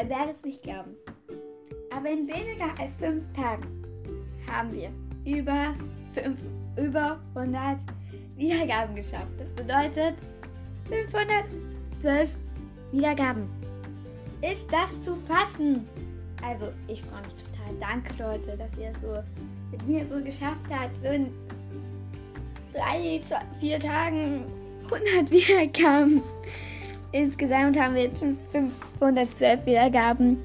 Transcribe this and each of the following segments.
Ihr werdet es nicht glauben. Aber in weniger als fünf Tagen haben wir über, fünf, über 100 Wiedergaben geschafft. Das bedeutet 512 Wiedergaben. Ist das zu fassen? Also, ich freue mich total. Danke, Leute, dass ihr es so mit mir so geschafft habt. In drei, zwei, vier Tagen 100 Wiedergaben. Insgesamt haben wir jetzt schon 512 Wiedergaben.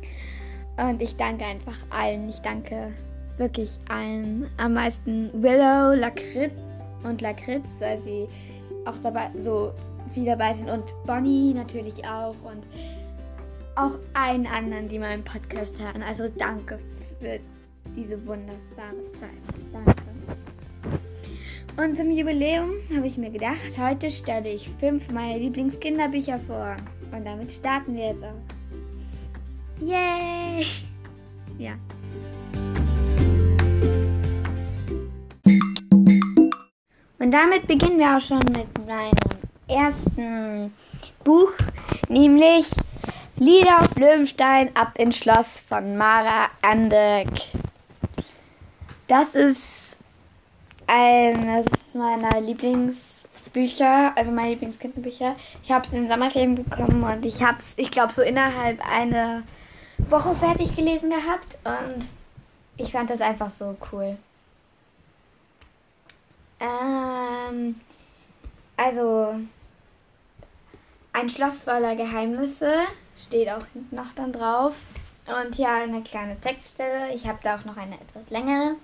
Und ich danke einfach allen. Ich danke wirklich allen. Am meisten Willow, Lakritz und Lakritz, weil sie auch dabei so viel dabei sind. Und Bonnie natürlich auch. Und auch allen anderen, die meinen Podcast hören. Also danke für diese wunderbare Zeit. Danke. Und zum Jubiläum habe ich mir gedacht, heute stelle ich fünf meiner Lieblingskinderbücher vor. Und damit starten wir jetzt auch. Yay! Ja. Und damit beginnen wir auch schon mit meinem ersten Buch, nämlich Lieder auf Löwenstein ab ins Schloss von Mara Andek. Das ist eines meiner Lieblingsbücher, also meine Lieblingskinderbücher. Ich habe es in den Sommerferien bekommen und ich habe es, ich glaube, so innerhalb einer Woche fertig gelesen gehabt und ich fand das einfach so cool. Ähm, also ein Schloss voller Geheimnisse steht auch hinten noch dann drauf. Und hier eine kleine Textstelle. Ich habe da auch noch eine etwas längere.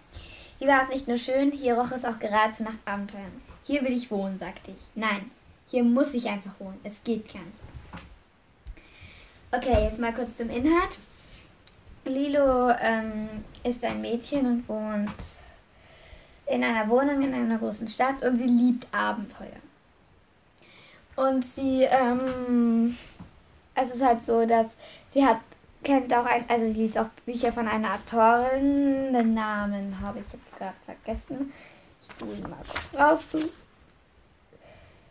Hier war es nicht nur schön, hier roch es auch geradezu nach Abenteuern. Hier will ich wohnen, sagte ich. Nein, hier muss ich einfach wohnen. Es geht gar nicht. Okay, jetzt mal kurz zum Inhalt. Lilo ähm, ist ein Mädchen und wohnt in einer Wohnung in einer großen Stadt und sie liebt Abenteuer. Und sie, ähm, es ist halt so, dass sie hat, kennt auch ein, also sie liest auch Bücher von einer Autorin, den Namen habe ich jetzt gerade vergessen. Ihn mal kurz raus.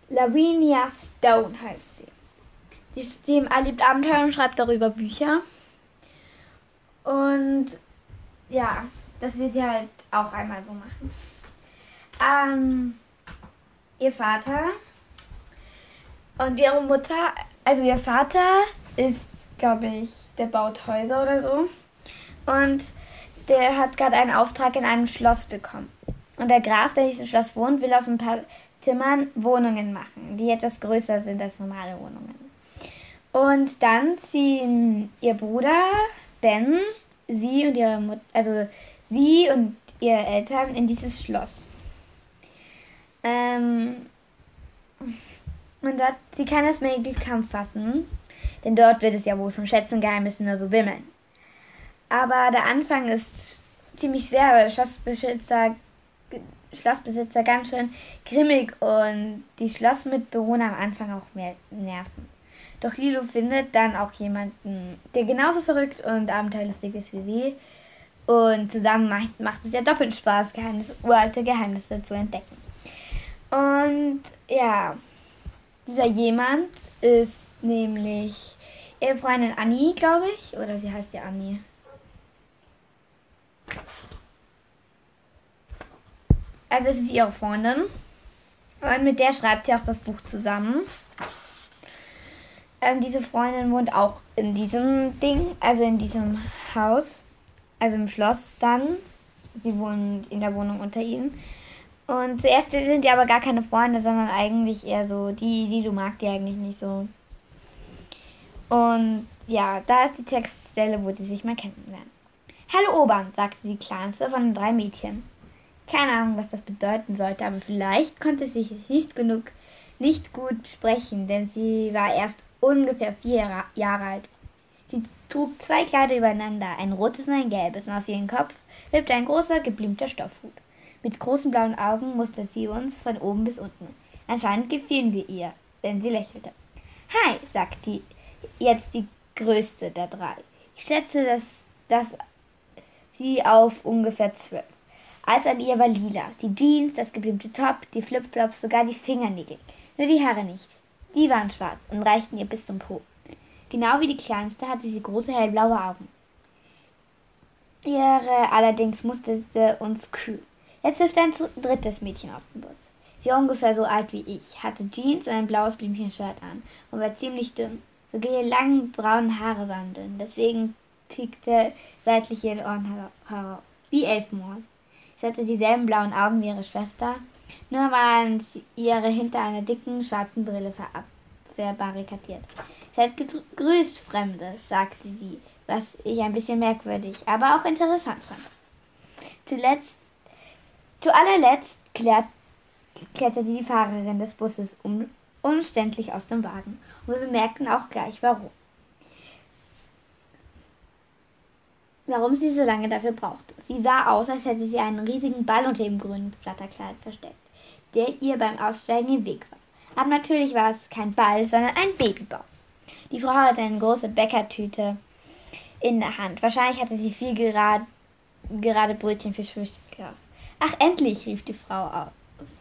Lavinia Stone heißt sie. Die, die liebt Abenteuer und schreibt darüber Bücher. Und ja, das will sie halt auch einmal so machen. Ähm, ihr Vater und ihre Mutter, also ihr Vater ist, glaube ich, der baut Häuser oder so. Und der hat gerade einen Auftrag in einem Schloss bekommen. Und der Graf, der in diesem Schloss wohnt, will aus ein paar Zimmern Wohnungen machen, die etwas größer sind als normale Wohnungen. Und dann ziehen ihr Bruder Ben, sie und ihre Mutter, also sie und ihre Eltern in dieses Schloss. Ähm, und dort, sie kann das Magic kaum fassen, denn dort wird es ja wohl von Schätzen, Geheimnissen nur so wimmeln. Aber der Anfang ist ziemlich schwer, weil der Schlossbesitzer, Schlossbesitzer ganz schön grimmig und die Schlossmitbewohner am Anfang auch mehr nerven. Doch Lilo findet dann auch jemanden, der genauso verrückt und abenteuerlustig ist wie sie. Und zusammen macht, macht es ja doppelt Spaß, Geheimnisse, uralte Geheimnisse zu entdecken. Und ja, dieser jemand ist nämlich ihre Freundin Annie, glaube ich. Oder sie heißt ja Annie. Also es ist ihre Freundin. Und mit der schreibt sie auch das Buch zusammen. Ähm, diese Freundin wohnt auch in diesem Ding, also in diesem Haus, also im Schloss dann. Sie wohnt in der Wohnung unter ihnen. Und zuerst sind die aber gar keine Freunde, sondern eigentlich eher so die, die du magst, die eigentlich nicht so. Und ja, da ist die Textstelle, wo sie sich mal kennenlernen. Hallo Obern, sagte die kleinste von den drei Mädchen. Keine Ahnung, was das bedeuten sollte, aber vielleicht konnte sie nicht genug, nicht gut sprechen, denn sie war erst ungefähr vier Jahre alt. Sie trug zwei Kleider übereinander, ein rotes und ein gelbes, und auf ihren Kopf hüpfte ein großer, geblümter Stoffhut. Mit großen blauen Augen musterte sie uns von oben bis unten. Anscheinend gefielen wir ihr, denn sie lächelte. Hi, sagte die, jetzt die größte der drei. Ich schätze, dass, dass sie auf ungefähr zwölf. Alles an ihr war lila. Die Jeans, das geblümte Top, die Flipflops, sogar die Fingernägel. Nur die Haare nicht. Die waren schwarz und reichten ihr bis zum Po. Genau wie die kleinste hatte sie große hellblaue Augen. Ihre allerdings musterte uns kühl. Jetzt hilft ein drittes Mädchen aus dem Bus. Sie war ungefähr so alt wie ich, hatte Jeans und ein blaues Blümchenshirt an und war ziemlich dünn. Sogar ihre langen braunen Haare waren dünn, deswegen piekte seitlich ihre Ohren heraus, wie Elfenmoor. Sie hatte dieselben blauen Augen wie ihre Schwester, nur waren ihre hinter einer dicken schwarzen Brille verbarrikadiert. Seid gegrüßt, Fremde, sagte sie, was ich ein bisschen merkwürdig, aber auch interessant fand. Zuletzt, zu allerletzt klärt, kletterte die Fahrerin des Busses um, umständlich aus dem Wagen und wir bemerkten auch gleich warum. Warum sie so lange dafür brauchte. Sie sah aus, als hätte sie einen riesigen Ball unter dem grünen Flatterkleid versteckt, der ihr beim Aussteigen im Weg war. Aber natürlich war es kein Ball, sondern ein Babybau. Die Frau hatte eine große Bäckertüte in der Hand. Wahrscheinlich hatte sie viel gerad, gerade Brötchen für Frühstück gekauft. Ach, endlich, rief die Frau aus,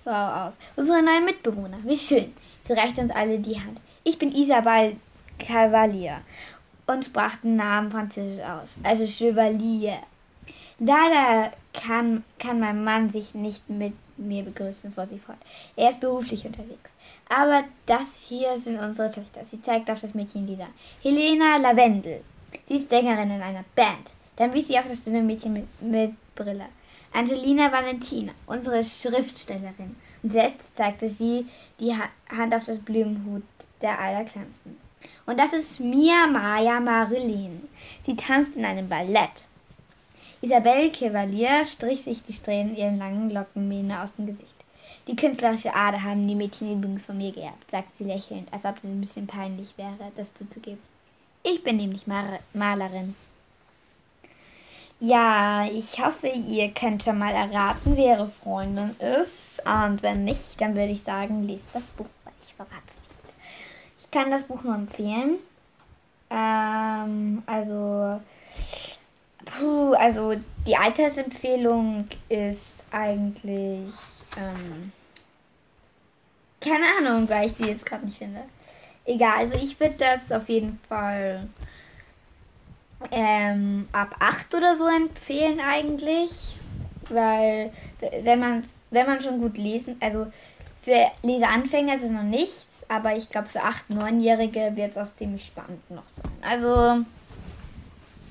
Frau aus. Unsere neuen Mitbewohner. Wie schön. Sie reichte uns alle die Hand. Ich bin Isabel Cavalier und sprach den Namen französisch aus, also Chevalier. Leider kann, kann mein Mann sich nicht mit mir begrüßen, fuhr sie fort. Er ist beruflich unterwegs. Aber das hier sind unsere Töchter. Sie zeigt auf das Mädchen Lila. Helena Lavendel. Sie ist Sängerin in einer Band. Dann wies sie auf das dünne Mädchen mit, mit Brille. Angelina Valentina, unsere Schriftstellerin. Und selbst zeigte sie die Hand auf das Blumenhut der Allerkleinsten. Und das ist Mia Maya Marilyn. Sie tanzt in einem Ballett. Isabelle Chevalier strich sich die Strähnen ihren langen Lockenmähne aus dem Gesicht. Die künstlerische Ader haben die Mädchen übrigens von mir geerbt, sagte sie lächelnd, als ob es ein bisschen peinlich wäre, das zuzugeben. Ich bin nämlich Mar Malerin. Ja, ich hoffe, ihr könnt schon mal erraten, wer ihre Freundin ist. Und wenn nicht, dann würde ich sagen, lest das Buch, weil ich verrate. Kann das Buch nur empfehlen. Ähm, also, puh, also die Altersempfehlung ist eigentlich, ähm, keine Ahnung, weil ich die jetzt gerade nicht finde. Egal, also ich würde das auf jeden Fall ähm, ab 8 oder so empfehlen eigentlich. Weil wenn man, wenn man schon gut lesen, also für Leseanfänger ist es noch nichts, aber ich glaube für 8-, 9-Jährige wird es auch ziemlich spannend noch sein. Also,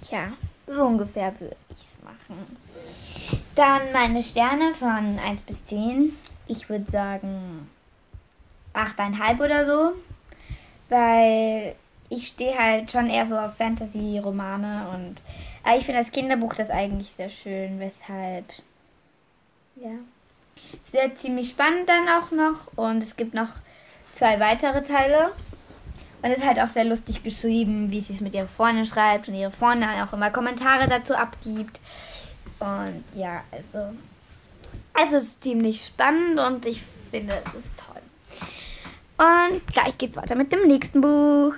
tja, so ungefähr würde ich es machen. Dann meine Sterne von 1 bis 10. Ich würde sagen 8,5 oder so. Weil ich stehe halt schon eher so auf Fantasy-Romane und aber ich finde das Kinderbuch das eigentlich sehr schön, weshalb ja. Es wird ziemlich spannend dann auch noch und es gibt noch zwei weitere Teile. Und ist halt auch sehr lustig geschrieben, wie sie es mit ihrer Freundin schreibt und ihre Freundin auch immer Kommentare dazu abgibt. Und ja, also es ist ziemlich spannend und ich finde, es ist toll. Und gleich geht's weiter mit dem nächsten Buch.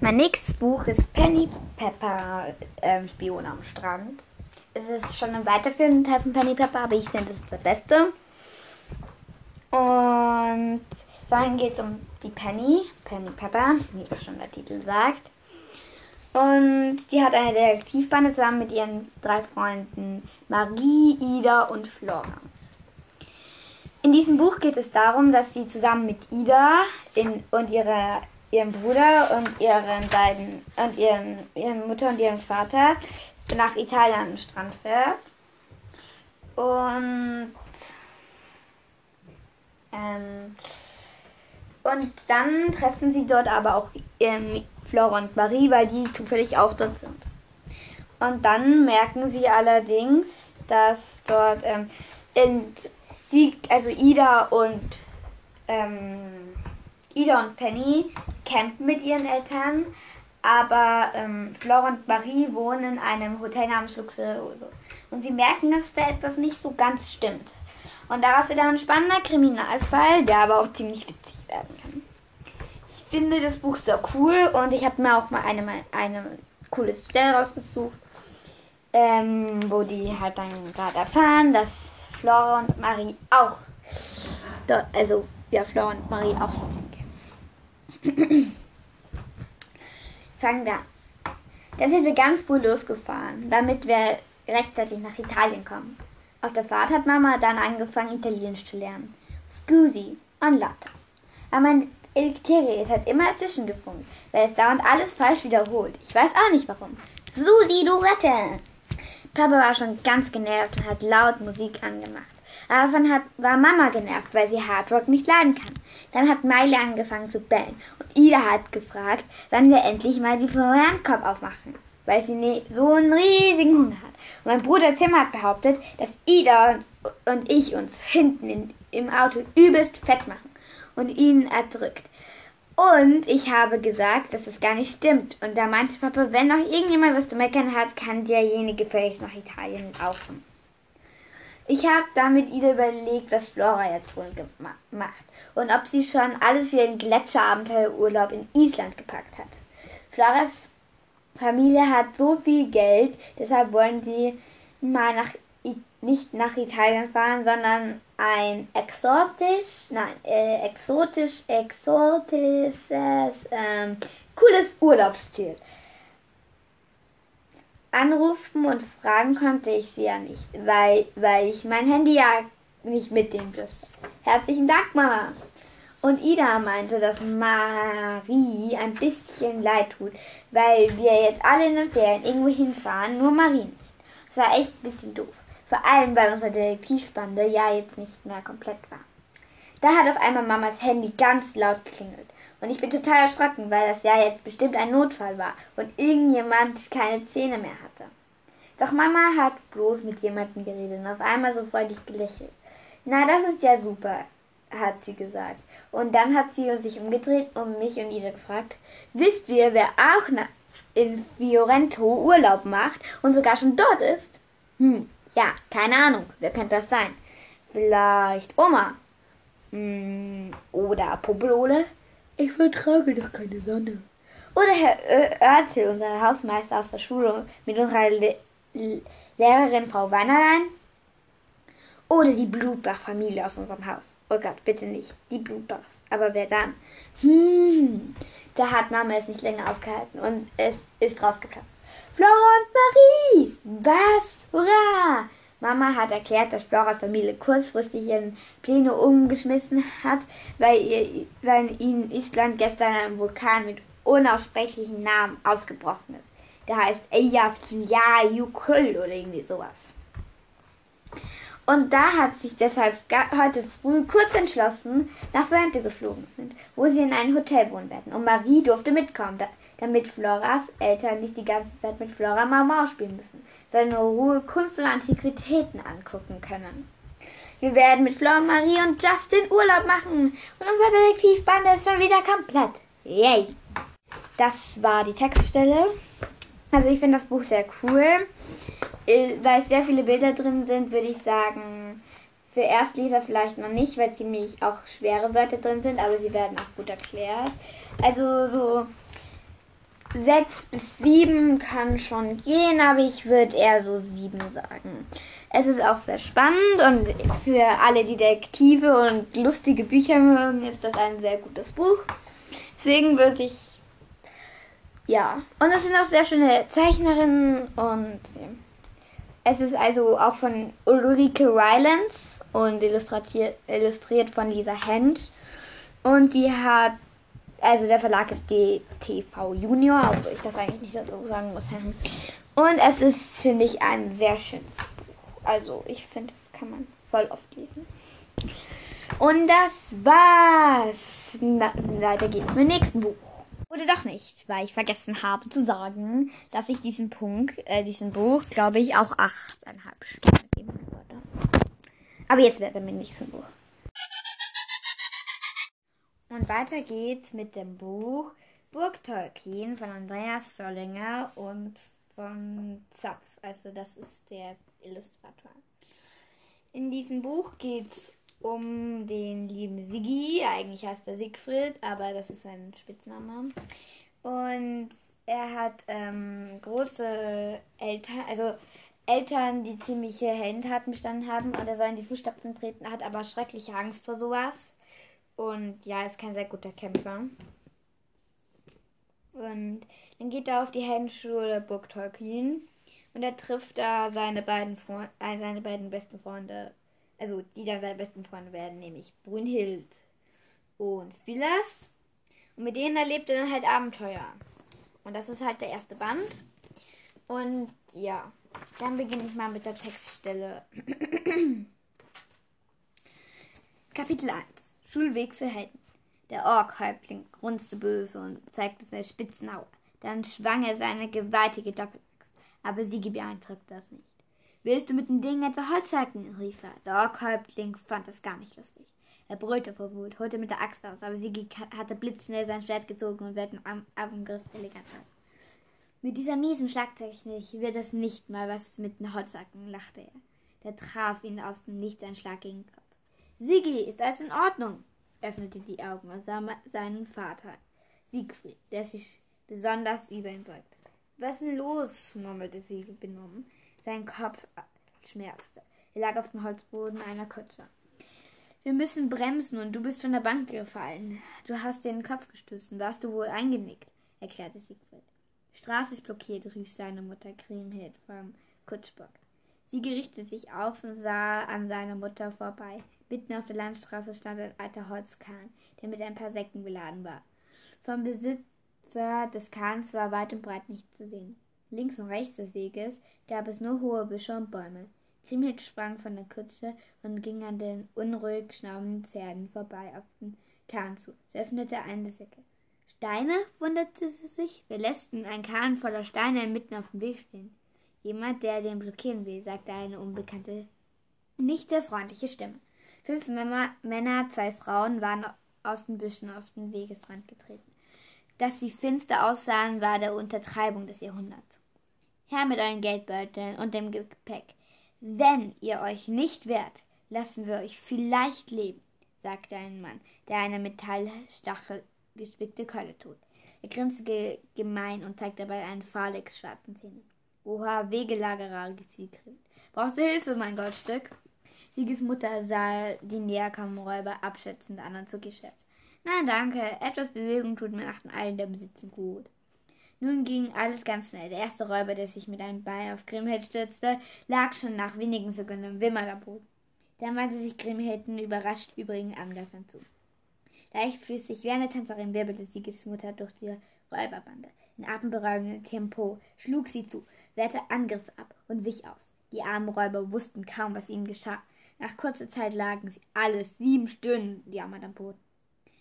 Mein nächstes Buch ist Penny Pepper, ähm, Spion am Strand. Es ist schon ein weiterführender Teil von Penny Pepper, aber ich finde, es ist der beste. Und dann geht es um die Penny, Penny Pepper, wie das schon der Titel sagt. Und die hat eine Detektivbande zusammen mit ihren drei Freunden Marie, Ida und Flora. In diesem Buch geht es darum, dass sie zusammen mit Ida in, und ihrer ihren Bruder und ihren beiden und ihren, ihren Mutter und ihren Vater nach Italien am Strand fährt. Und ähm, und dann treffen sie dort aber auch ähm, Flora und Marie, weil die zufällig auch dort sind. Und dann merken sie allerdings, dass dort ähm, in, sie, also Ida und ähm, Ida und Penny campen mit ihren Eltern, aber ähm, Flora und Marie wohnen in einem Hotel namens Luxuriose. Und sie merken, dass da etwas nicht so ganz stimmt. Und daraus wird dann ein spannender Kriminalfall, der aber auch ziemlich witzig werden kann. Ich finde das Buch sehr cool und ich habe mir auch mal eine, eine coole Stelle rausgesucht, ähm, wo die halt dann gerade erfahren, dass Flora und Marie auch also ja, Flora und Marie auch gehen. Fangen wir an. Da sind wir ganz früh losgefahren, damit wir rechtzeitig nach Italien kommen. Auf der Fahrt hat Mama dann angefangen, Italienisch zu lernen. Scusi und Latte. Aber mein Elterius hat immer dazwischen gefunkt, weil es dauernd alles falsch wiederholt. Ich weiß auch nicht warum. Susi, du Rette! Papa war schon ganz genervt und hat laut Musik angemacht. Aber Davon hat, war Mama genervt, weil sie Hardrock nicht leiden kann. Dann hat Miley angefangen zu bellen und Ida hat gefragt, wann wir endlich mal die Feuerkorb aufmachen, weil sie ne, so einen riesigen Hunger hat. Und mein Bruder Tim hat behauptet, dass Ida und, und ich uns hinten in, im Auto übelst fett machen und ihn erdrückt. Und ich habe gesagt, dass es gar nicht stimmt. Und da meinte Papa, wenn noch irgendjemand was zu meckern hat, kann derjenige völlig nach Italien laufen. Ich habe damit überlegt, was Flora jetzt wohl macht und ob sie schon alles für ihren Gletscherabenteuerurlaub in Island gepackt hat. Floras Familie hat so viel Geld, deshalb wollen sie mal nach nicht nach Italien fahren, sondern ein exotisch, nein, äh, exotisch, exotisches, ähm, cooles Urlaubsziel. Anrufen und fragen konnte ich sie ja nicht, weil, weil ich mein Handy ja nicht mitnehmen dürfte. Herzlichen Dank, Mama. Und Ida meinte, dass Marie ein bisschen leid tut, weil wir jetzt alle in den Ferien irgendwo hinfahren, nur Marie nicht. Das war echt ein bisschen doof. Vor allem, weil unsere Detektivbande ja jetzt nicht mehr komplett war. Da hat auf einmal Mamas Handy ganz laut geklingelt. Und ich bin total erschrocken, weil das ja jetzt bestimmt ein Notfall war und irgendjemand keine Zähne mehr hatte. Doch Mama hat bloß mit jemandem geredet und auf einmal so freudig gelächelt. Na, das ist ja super, hat sie gesagt. Und dann hat sie sich umgedreht und mich und Ida gefragt, wisst ihr, wer auch in Fiorento Urlaub macht und sogar schon dort ist? Hm, ja, keine Ahnung. Wer könnte das sein? Vielleicht Oma. Hm, oder Poblole. Ich vertrage doch keine Sonne. Oder Herr Oertel, unser Hausmeister aus der Schule, mit unserer Le Lehrerin Frau Weinerlein. Oder die Blutbach-Familie aus unserem Haus. Oh Gott, bitte nicht. Die Blutbachs. Aber wer dann? Hm, da hat Mama es nicht länger ausgehalten und es ist rausgeplatzt. Flora und Marie! Was? Hurra! Mama hat erklärt, dass Floras Familie kurzfristig ihren Pläne umgeschmissen hat, weil, ihr, weil in Island gestern ein Vulkan mit unaussprechlichen Namen ausgebrochen ist. Der heißt Eyjafjallajökull oder irgendwie sowas. Und da hat sich deshalb heute früh kurz entschlossen, nach Fuente geflogen sind, wo sie in einem Hotel wohnen werden. Und Marie durfte mitkommen, damit Floras Eltern nicht die ganze Zeit mit Flora Mama spielen müssen, sondern in Ruhe Kunst und Antiquitäten angucken können. Wir werden mit Flora, Marie und Justin Urlaub machen und unser Detektivbande ist schon wieder komplett. Yay! Das war die Textstelle. Also ich finde das Buch sehr cool. Äh, weil sehr viele Bilder drin sind, würde ich sagen, für Erstleser vielleicht noch nicht, weil ziemlich auch schwere Wörter drin sind, aber sie werden auch gut erklärt. Also so 6 bis 7 kann schon gehen, aber ich würde eher so 7 sagen. Es ist auch sehr spannend und für alle Detektive und lustige Bücher mögen, ist das ein sehr gutes Buch. Deswegen würde ich ja. Und es sind auch sehr schöne Zeichnerinnen und. Es ist also auch von Ulrike Rylance und illustriert, illustriert von Lisa Hensch. Und die hat, also der Verlag ist DTV Junior, obwohl ich das eigentlich nicht so sagen muss. Und es ist, finde ich, ein sehr schönes Buch. Also ich finde, das kann man voll oft lesen. Und das war's. Na, weiter geht's mit dem nächsten Buch. Oder doch nicht, weil ich vergessen habe zu sagen, dass ich diesen Punkt, äh, diesen Buch, glaube ich, auch achteinhalb Stunden geben würde. Aber jetzt wird er mit dem nächsten Buch. Und weiter geht's mit dem Buch Burg Tolkien von Andreas Völlinger und von Zapf. Also das ist der Illustrator. In diesem Buch geht's um den lieben Siggi. Eigentlich heißt er Siegfried, aber das ist sein Spitzname. Und er hat ähm, große Eltern, also Eltern, die ziemliche Heldentaten bestanden haben und er soll in die Fußstapfen treten, hat aber schreckliche Angst vor sowas. Und ja, ist kein sehr guter Kämpfer. Und dann geht er auf die Heldenschule Burg Tolkien. Und er trifft da seine beiden, äh, seine beiden besten Freunde. Also, die dann seine besten Freunde werden, nämlich Brunhild und Philas. Und mit denen erlebt er dann halt Abenteuer. Und das ist halt der erste Band. Und ja, dann beginne ich mal mit der Textstelle. Kapitel 1 Schulweg für Helden. Der Ork-Häuptling grunzte böse und zeigte seine spitzen. Dann schwang er seine gewaltige Doppelaxt. Aber Sigi beeindruckte das nicht. Willst du mit dem Ding etwa Holz hacken? rief er. Der Ork-Häuptling fand das gar nicht lustig. Er brüllte vor Wut, holte mit der Axt aus, aber Sigi hatte blitzschnell sein Schwert gezogen und wird am Angriff elegant aus. Mit dieser miesen Schlagtechnik wird es nicht mal was mit den Holzhacken, lachte er. Der traf ihn aus dem Nichts ein Schlag gegen den Kopf. Sigi, ist alles in Ordnung? öffnete die Augen und sah seinen Vater, Siegfried, der sich besonders über ihn beugte. Was ist denn los? murmelte Siegel benommen. Sein Kopf schmerzte. Er lag auf dem Holzboden einer Kutsche. Wir müssen bremsen und du bist von der Bank gefallen. Du hast dir den Kopf gestoßen. Warst du wohl eingenickt? erklärte Siegfried. Straße ist blockiert, rief seine Mutter Kriemhild vom Kutschbock. Sie gerichtete sich auf und sah an seiner Mutter vorbei. Mitten auf der Landstraße stand ein alter Holzkahn, der mit ein paar Säcken beladen war. Vom Besitzer des Kahns war weit und breit nichts zu sehen. Links und rechts des Weges gab es nur hohe Büsche und Bäume. Kriemhild sprang von der Kutsche und ging an den unruhig schnaubenden Pferden vorbei auf den Kahn zu. Sie öffnete eine Säcke. Steine? wunderte sie sich. Wir lässten ein Kahn voller Steine mitten auf dem Weg stehen. Jemand, der den blockieren will, sagte eine unbekannte, nicht sehr freundliche Stimme. Fünf Männer, zwei Frauen waren aus den Büschen auf den Wegesrand getreten. Dass sie finster aussahen, war der Untertreibung des Jahrhunderts. Herr mit euren Geldbeuteln und dem Gepäck. Wenn ihr euch nicht wehrt, lassen wir euch vielleicht leben, sagte ein Mann, der eine Metallstachel gespickte Keule trug. Er grinste gemein und zeigte dabei einen fahlig schwarzen Zähne. Oha, Wegelagerer, Siegfried. Brauchst du Hilfe, mein Goldstück? Sieges Mutter sah die näherkommenden Räuber abschätzend an und zog ihr. Nein, danke. Etwas Bewegung tut mir nach dem allen der Besitzen gut. Nun ging alles ganz schnell. Der erste Räuber, der sich mit einem Bein auf Grimhild stürzte, lag schon nach wenigen Sekunden im Wimmer am Boden. Dann wandte sich Grimhild überrascht übrigen Angreifern zu. Leichtfüßig wie eine Tänzerin wirbelte Sieges Mutter durch die Räuberbande. In atemberaubendem Tempo schlug sie zu, wehrte Angriffe ab und wich aus. Die armen Räuber wussten kaum, was ihnen geschah. Nach kurzer Zeit lagen sie alle sieben Stunden jammernd am Boden.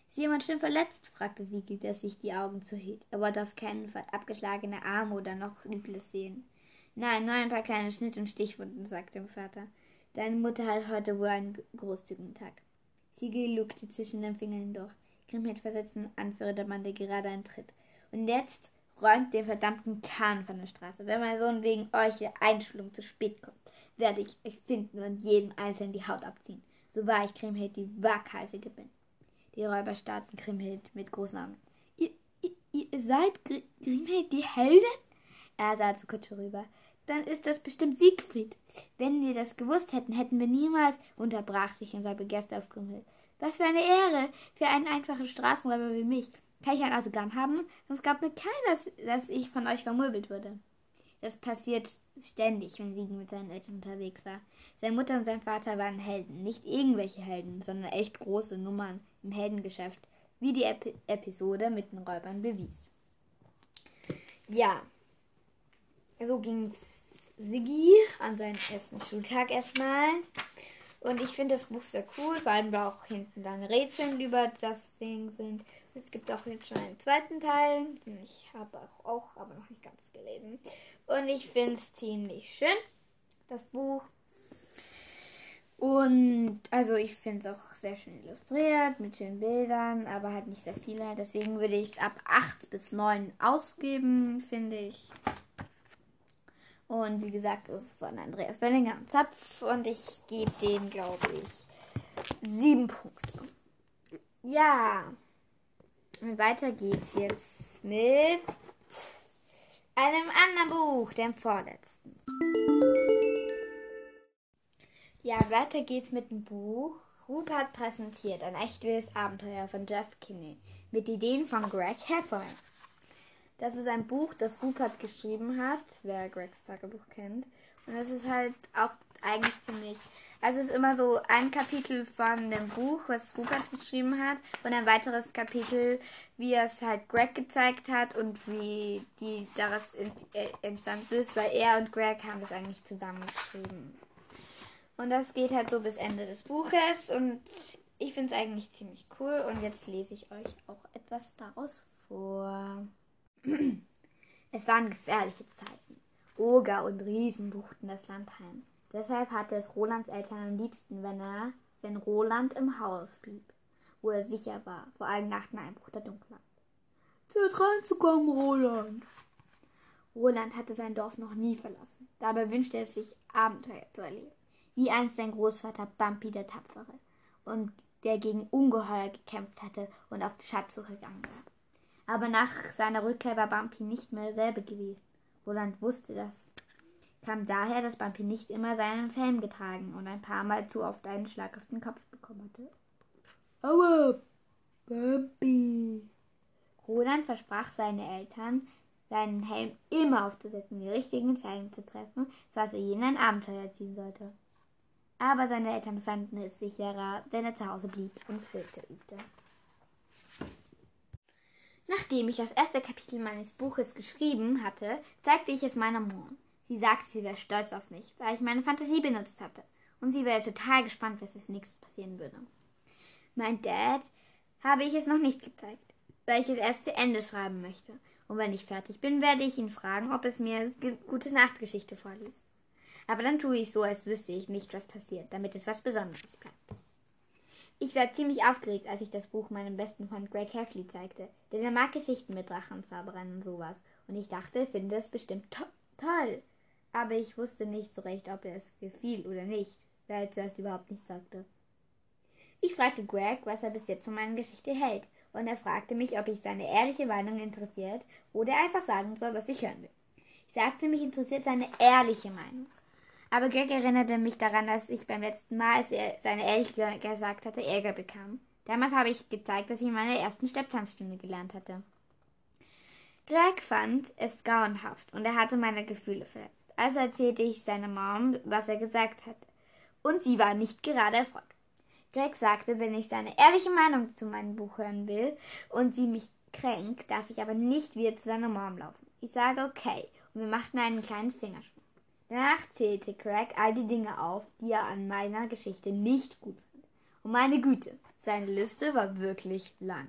Ist jemand schlimm verletzt? fragte Sigi, der sich die Augen zuhielt. Er wollte auf keinen Fall abgeschlagene Arme oder noch Übles sehen. Nein, nur ein paar kleine Schnitt- und Stichwunden, sagte der Vater. Deine Mutter hat heute wohl einen großzügigen Tag. Sigi lugte zwischen den Fingern hindurch. Grimhild versetzte den Anführer der Bande gerade einen Tritt. Und jetzt räumt den verdammten Kahn von der Straße. Wenn mein Sohn wegen euch der Einschulung zu spät kommt, werde ich euch finden und jedem Einzelnen die Haut abziehen. So war ich Kriemhild die waghalsige bin. Die Räuber starrten Kriemhild mit großen Augen. Ihr, ihr, ihr seid Gr Grimhild die Heldin? Er sah zur Kutsche rüber. Dann ist das bestimmt Siegfried. Wenn wir das gewusst hätten, hätten wir niemals, unterbrach sich unser Begeister auf Grimhild. Was für eine Ehre für einen einfachen Straßenräuber wie mich. Kann ich ein Autogramm haben? Sonst gab mir keiner, dass ich von euch vermöbelt würde. Das passiert ständig, wenn Siegen mit seinen Eltern unterwegs war. Seine Mutter und sein Vater waren Helden. Nicht irgendwelche Helden, sondern echt große Nummern im Heldengeschäft, wie die Epi Episode mit den Räubern bewies. Ja, so ging Siggi an seinen ersten Schultag erstmal. Und ich finde das Buch sehr cool, weil auch hinten dann Rätseln über das Ding sind. Es gibt auch jetzt schon einen zweiten Teil, ich habe auch, auch aber noch nicht ganz gelesen. Und ich finde es ziemlich schön, das Buch. Und also ich finde es auch sehr schön illustriert, mit schönen Bildern, aber halt nicht sehr viele. Deswegen würde ich es ab 8 bis 9 ausgeben, finde ich. Und wie gesagt, es ist von Andreas Wellinger am Zapf und ich gebe dem, glaube ich, 7 Punkte. Ja. Und weiter geht's jetzt mit einem anderen Buch, dem vorletzten. Ja, weiter geht's mit dem Buch Rupert präsentiert ein echt wildes Abenteuer von Jeff Kinney mit Ideen von Greg Heffern. Das ist ein Buch, das Rupert geschrieben hat, wer Gregs Tagebuch kennt. Und das ist halt auch eigentlich ziemlich. Also es ist immer so ein Kapitel von dem Buch, was Rupert geschrieben hat, und ein weiteres Kapitel, wie es halt Greg gezeigt hat und wie die daraus äh, entstanden ist, weil er und Greg haben das eigentlich zusammengeschrieben. Und das geht halt so bis Ende des Buches und ich finde es eigentlich ziemlich cool und jetzt lese ich euch auch etwas daraus vor. Es waren gefährliche Zeiten. Oger und Riesen suchten das Land heim. Deshalb hatte es Rolands Eltern am liebsten, wenn er, wenn Roland im Haus blieb, wo er sicher war, vor allem nach dem Einbruch der Dunkelheit. Zeit reinzukommen, Roland. Roland hatte sein Dorf noch nie verlassen. Dabei wünschte er sich, Abenteuer zu erleben. Wie einst sein Großvater Bumpy der Tapfere und der gegen Ungeheuer gekämpft hatte und auf die Schatzsuche gegangen war. Aber nach seiner Rückkehr war Bumpy nicht mehr derselbe gewesen. Roland wusste das kam daher, dass Bumpy nicht immer seinen Helm getragen und ein paar Mal zu oft einen Schlag auf den Kopf bekommen hatte. Aua, Bumpy! Roland versprach seinen Eltern, seinen Helm immer aufzusetzen, die richtigen Entscheidungen zu treffen, falls er jenen ein Abenteuer ziehen sollte. Aber seine Eltern fanden es sicherer, wenn er zu Hause blieb und Flöte übte. Nachdem ich das erste Kapitel meines Buches geschrieben hatte, zeigte ich es meiner Mom. Sie sagte, sie wäre stolz auf mich, weil ich meine Fantasie benutzt hatte. Und sie wäre total gespannt, was als nächstes passieren würde. Mein Dad habe ich es noch nicht gezeigt, weil ich es erst zu Ende schreiben möchte. Und wenn ich fertig bin, werde ich ihn fragen, ob es mir gute Nachtgeschichte vorliest. Aber dann tue ich so, als wüsste ich nicht, was passiert, damit es was Besonderes bleibt. Ich war ziemlich aufgeregt, als ich das Buch meinem besten Freund Greg Heffley zeigte, denn er mag Geschichten mit Drachen, Zauberern und sowas. Und ich dachte, er finde es bestimmt to toll aber ich wusste nicht so recht, ob er es gefiel oder nicht, da er zuerst überhaupt nichts sagte. Ich fragte Greg, was er bis jetzt von meiner Geschichte hält, und er fragte mich, ob ich seine ehrliche Meinung interessiert oder er einfach sagen soll, was ich hören will. Ich sagte, mich interessiert seine ehrliche Meinung. Aber Greg erinnerte mich daran, dass ich beim letzten Mal, als er seine ehrliche gesagt hatte, Ärger bekam. Damals habe ich gezeigt, dass ich in meiner ersten Stepptanzstunde gelernt hatte. Greg fand es grauenhaft und er hatte meine Gefühle verletzt. Also erzählte ich seiner Mom, was er gesagt hatte. Und sie war nicht gerade erfreut. Greg sagte, wenn ich seine ehrliche Meinung zu meinem Buch hören will und sie mich kränkt, darf ich aber nicht wieder zu seiner Mom laufen. Ich sage okay und wir machten einen kleinen Fingerschwung. Danach zählte Greg all die Dinge auf, die er an meiner Geschichte nicht gut fand. Und meine Güte, seine Liste war wirklich lang.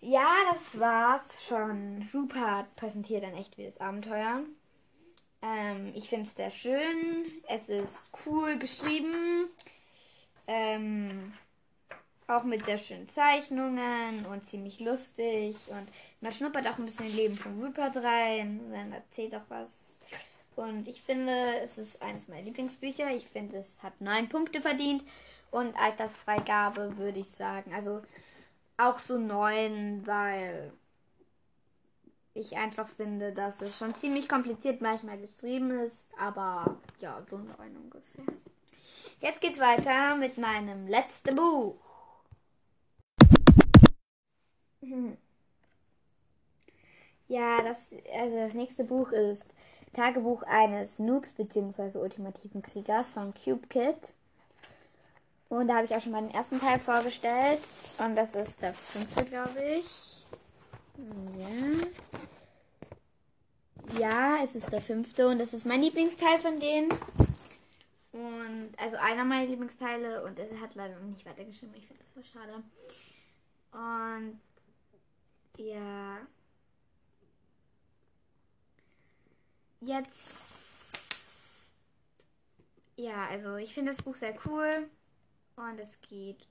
Ja, das war's schon. Rupert präsentiert ein echt wildes Abenteuer. Ähm, ich finde es sehr schön. Es ist cool geschrieben. Ähm, auch mit sehr schönen Zeichnungen und ziemlich lustig. Und man schnuppert auch ein bisschen Leben von Rupert rein. Dann erzählt auch was. Und ich finde, es ist eines meiner Lieblingsbücher. Ich finde, es hat neun Punkte verdient. Und Altersfreigabe würde ich sagen. Also auch so neun, weil ich einfach finde, dass es schon ziemlich kompliziert manchmal geschrieben ist, aber ja, so neun ungefähr. Jetzt geht's weiter mit meinem letzten Buch. Ja, das, also das nächste Buch ist Tagebuch eines Noobs bzw. ultimativen Kriegers von Cube Kid. Und da habe ich auch schon mal den ersten Teil vorgestellt. Und das ist der fünfte, glaube ich. Ja. Ja, es ist der fünfte und das ist mein Lieblingsteil von denen. Und also einer meiner Lieblingsteile und er hat leider noch nicht weitergeschrieben. Ich finde das voll schade. Und ja. Jetzt. Ja, also ich finde das Buch sehr cool. Und es geht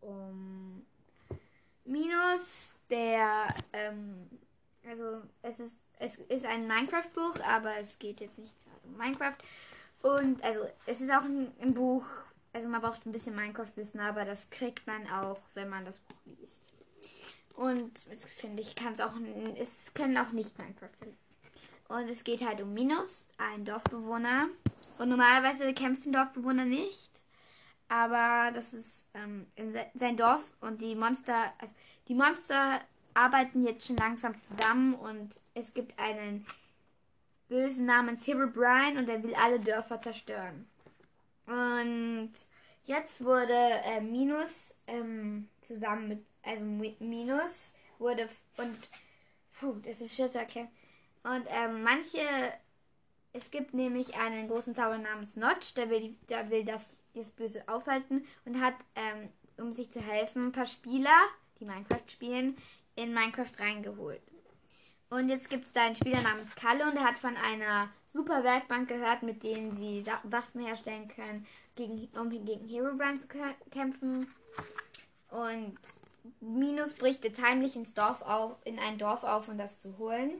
um Minus, der, ähm, also es ist, es ist ein Minecraft-Buch, aber es geht jetzt nicht gerade um Minecraft. Und also es ist auch ein, ein Buch, also man braucht ein bisschen Minecraft-Wissen, aber das kriegt man auch, wenn man das Buch liest. Und es finde ich, kann es auch, es können auch nicht Minecraft. Und es geht halt um Minus, ein Dorfbewohner. Und normalerweise kämpft ein Dorfbewohner nicht. aber das ist ähm, sein Dorf und die Monster, also die Monster arbeiten jetzt schon langsam zusammen und es gibt einen Bösen namens Hero Brian und der will alle Dörfer zerstören. Und jetzt wurde äh, Minus ähm, zusammen mit, also Minus wurde und puh, das ist schwer zu erklären. Und ähm, manche, es gibt nämlich einen großen Zauber namens Notch, der will, der will das, das Böse aufhalten und hat, ähm, um sich zu helfen, ein paar Spieler, die Minecraft spielen, in Minecraft reingeholt. Und jetzt gibt es da einen Spieler namens Kalle und er hat von einer super Werkbank gehört, mit denen sie Waffen herstellen können, gegen, um gegen Hero Brand zu kämpfen. Und Minus bricht jetzt heimlich ins Dorf auf, in ein Dorf auf, um das zu holen.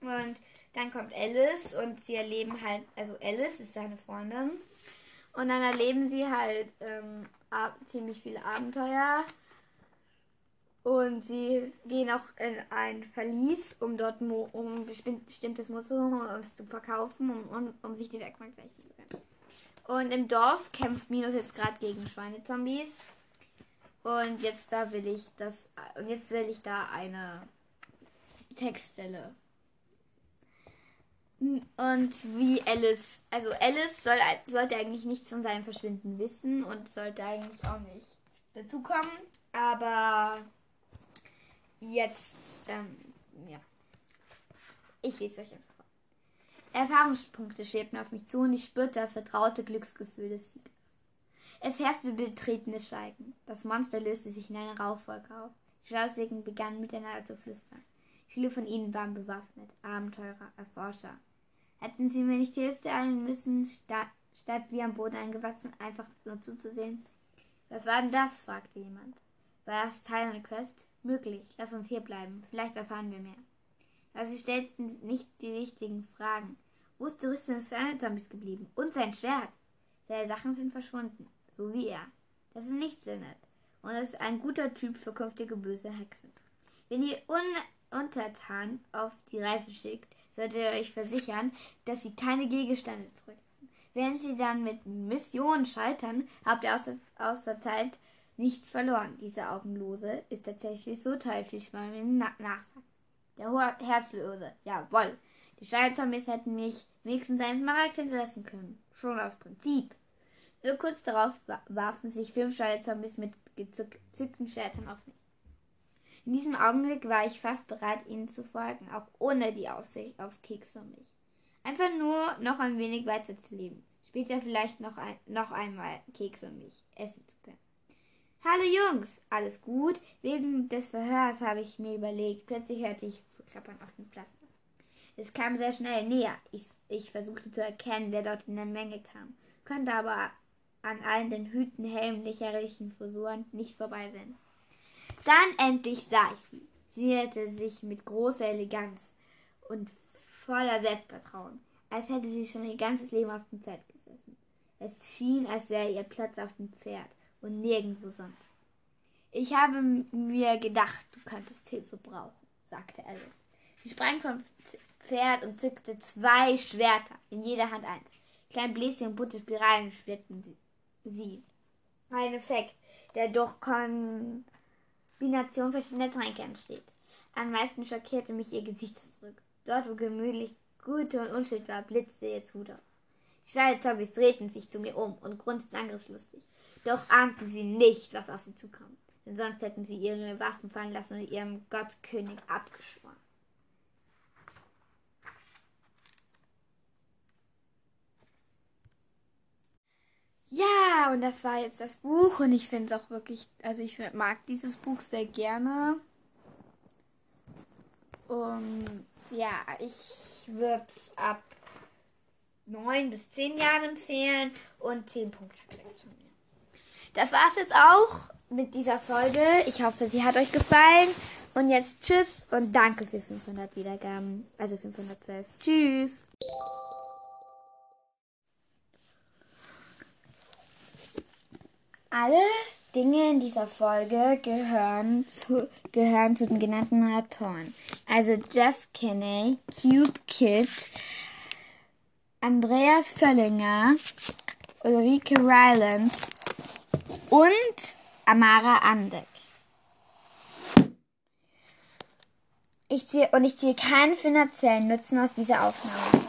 Und dann kommt Alice und sie erleben halt, also Alice ist seine Freundin. Und dann erleben sie halt ähm, ziemlich viele Abenteuer. Und sie gehen auch in ein Verlies, um dort Mo um bestimmtes Mo zu verkaufen, um, um, um sich die Werkbank zu können. Und im Dorf kämpft Minus jetzt gerade gegen Schweinezombies. Und jetzt da will ich das. Und jetzt will ich da eine Textstelle. Und wie Alice. Also Alice soll, sollte eigentlich nichts von seinem Verschwinden wissen und sollte eigentlich auch nicht dazukommen. Aber jetzt, ähm, ja. Ich lese euch einfach. Erfahrungspunkte schwebten auf mich zu und ich spürte das vertraute Glücksgefühl des Siegers. Es herrschte betretenes Schweigen. Das Monster löste sich in eine Rauchwolke auf. Die Schlausigen begannen miteinander zu flüstern. Viele von ihnen waren bewaffnet, Abenteurer, Erforscher. Hätten sie mir nicht Hilfe eilen müssen, statt, statt wie am Boden eingewachsen, einfach nur zuzusehen? Was war denn das? fragte jemand. War das Teil einer Quest? Möglich. Lass uns hier bleiben. Vielleicht erfahren wir mehr. Aber sie stellten nicht die richtigen Fragen. Wo ist die Rüstung des Zombies geblieben? Und sein Schwert? Seine Sachen sind verschwunden. So wie er. Das ist nicht sinnet. Und er ist ein guter Typ für künftige böse Hexen. Wenn ihr un untertan auf die Reise schickt, solltet ihr euch versichern, dass sie keine Gegenstände zurücklassen. Wenn sie dann mit Missionen scheitern, habt ihr außer, außer Zeit nichts verloren. Dieser Augenlose ist tatsächlich so teuflisch, man ihm na nachsagt. Der hohe Herzlose, jawoll. Die Schweinezombies hätten mich wenigstens einen Smaragd hinterlassen können. Schon aus Prinzip. Nur kurz darauf warfen sich fünf Schweinezombies mit gezückten Schwertern auf mich. In diesem Augenblick war ich fast bereit, ihnen zu folgen, auch ohne die Aussicht auf Keks und mich. Einfach nur noch ein wenig weiter zu leben. Später vielleicht noch, ein, noch einmal Keks und mich essen zu können. Hallo Jungs, alles gut? Wegen des Verhörs habe ich mir überlegt. Plötzlich hörte ich Klappern auf dem Pflaster. Es kam sehr schnell näher. Ich, ich versuchte zu erkennen, wer dort in der Menge kam, konnte aber an allen den Hüten, Helmen, lächerlichen Frisuren nicht vorbeisehen. Dann endlich sah ich sie. Sie hätte sich mit großer Eleganz und voller Selbstvertrauen, als hätte sie schon ihr ganzes Leben auf dem Pferd gesessen. Es schien, als wäre ihr Platz auf dem Pferd und nirgendwo sonst. Ich habe mir gedacht, du könntest Hilfe brauchen, sagte Alice. Sie sprang vom Pferd und zückte zwei Schwerter, in jeder Hand eins. Kleine Bläschen und bunte Spiralen schwirrten sie. Ein Effekt, der durch Kombination verschiedener Tränke entsteht. Am meisten schockierte mich ihr Gesichtsausdruck. Dort, wo gemütlich Gute und Unschuld war, blitzte jetzt auf. Die Schweinezombies drehten sich zu mir um und grunzten angriffslustig. Doch ahnten sie nicht, was auf sie zukommt, denn sonst hätten sie ihre Waffen fallen lassen und ihrem Gottkönig abgeschworen. Ja, und das war jetzt das Buch und ich finde es auch wirklich, also ich mag dieses Buch sehr gerne. Und ja, ich würde es ab 9 bis 10 Jahren empfehlen und 10 Punkte kriegt von mir. Das war's jetzt auch mit dieser Folge. Ich hoffe, sie hat euch gefallen. Und jetzt tschüss und danke für 500 Wiedergaben. Also 512. Tschüss. Alle Dinge in dieser Folge gehören zu, gehören zu den genannten Autoren. Also Jeff Kinney, Cube Kid, Andreas Völlinger, Ulrike Rylands, und Amara Andek. Ich ziehe, und ich ziehe keinen finanziellen Nutzen aus dieser Aufnahme.